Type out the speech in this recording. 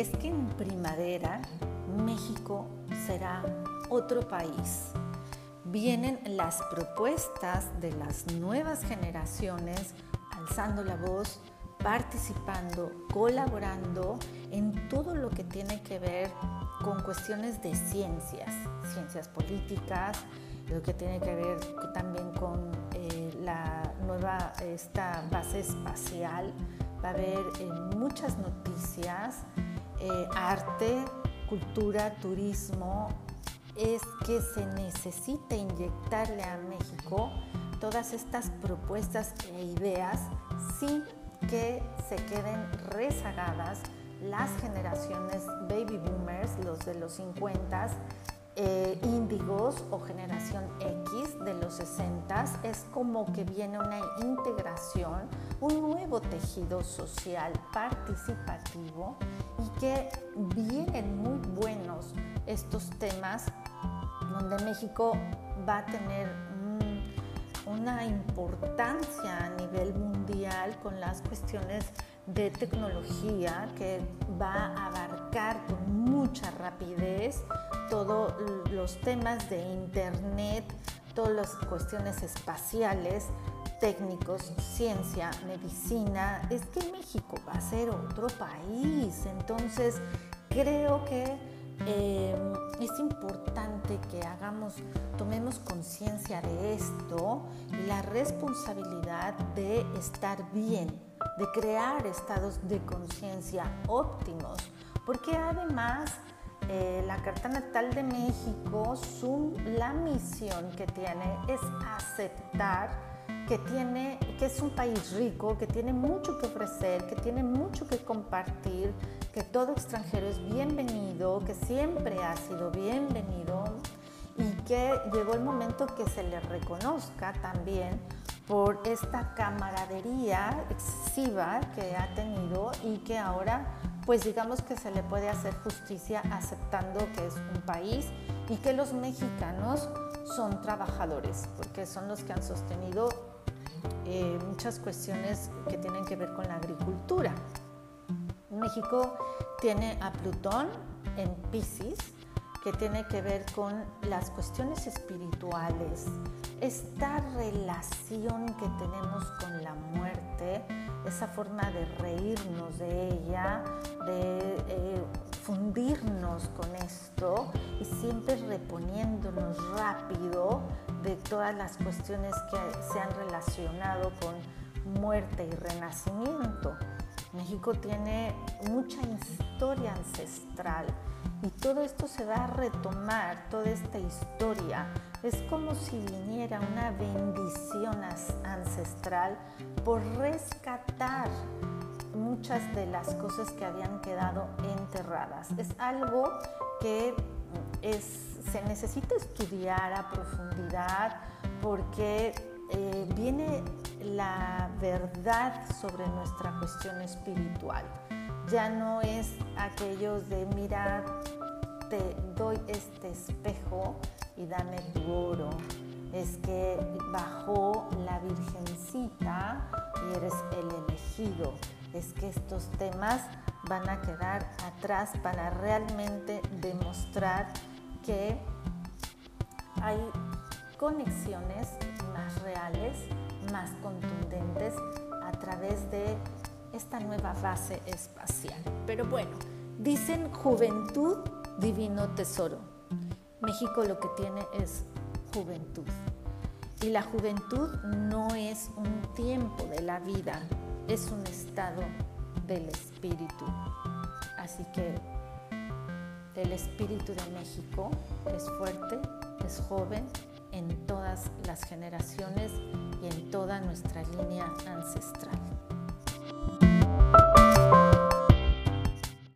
Es que en primavera México será otro país. Vienen las propuestas de las nuevas generaciones alzando la voz, participando, colaborando en todo lo que tiene que ver con cuestiones de ciencias, ciencias políticas, lo que tiene que ver también con eh, la nueva esta base espacial. Va a haber eh, muchas noticias, eh, arte, cultura, turismo. Es que se necesita inyectarle a México todas estas propuestas e ideas sin que se queden rezagadas las generaciones baby boomers, los de los 50, eh, índigos o generación X de los 60, es como que viene una integración, un nuevo tejido social participativo y que vienen muy buenos estos temas donde México va a tener una importancia a nivel mundial con las cuestiones de tecnología que va a abarcar con mucha rapidez todos los temas de Internet, todas las cuestiones espaciales, técnicos, ciencia, medicina. Es que México va a ser otro país, entonces creo que eh, es importante que hagamos, tomemos conciencia de esto la responsabilidad de estar bien, de crear estados de conciencia óptimos, porque además eh, la Carta Natal de México, su, la misión que tiene es aceptar que, tiene, que es un país rico, que tiene mucho que ofrecer, que tiene mucho que compartir, que todo extranjero es bienvenido, que siempre ha sido bienvenido y que llegó el momento que se le reconozca también por esta camaradería excesiva que ha tenido y que ahora pues digamos que se le puede hacer justicia aceptando que es un país y que los mexicanos son trabajadores, porque son los que han sostenido eh, muchas cuestiones que tienen que ver con la agricultura. México tiene a Plutón en Pisces, que tiene que ver con las cuestiones espirituales, esta relación que tenemos con la muerte, esa forma de reírnos de ella, de eh, fundirnos con esto y siempre reponiéndonos rápido de todas las cuestiones que se han relacionado con muerte y renacimiento. México tiene mucha historia ancestral y todo esto se va a retomar, toda esta historia. Es como si viniera una bendición ancestral por rescatar muchas de las cosas que habían quedado enterradas. Es algo que se necesita estudiar a profundidad porque eh, viene la verdad sobre nuestra cuestión espiritual. Ya no es aquello de mirar, te doy este espejo y dame tu oro. Es que bajó la virgencita y eres el elegido es que estos temas van a quedar atrás para realmente demostrar que hay conexiones más reales, más contundentes a través de esta nueva base espacial. Pero bueno, dicen juventud, divino tesoro. México lo que tiene es juventud. Y la juventud no es un tiempo de la vida, es un estado del espíritu. Así que el espíritu de México es fuerte, es joven en todas las generaciones y en toda nuestra línea ancestral.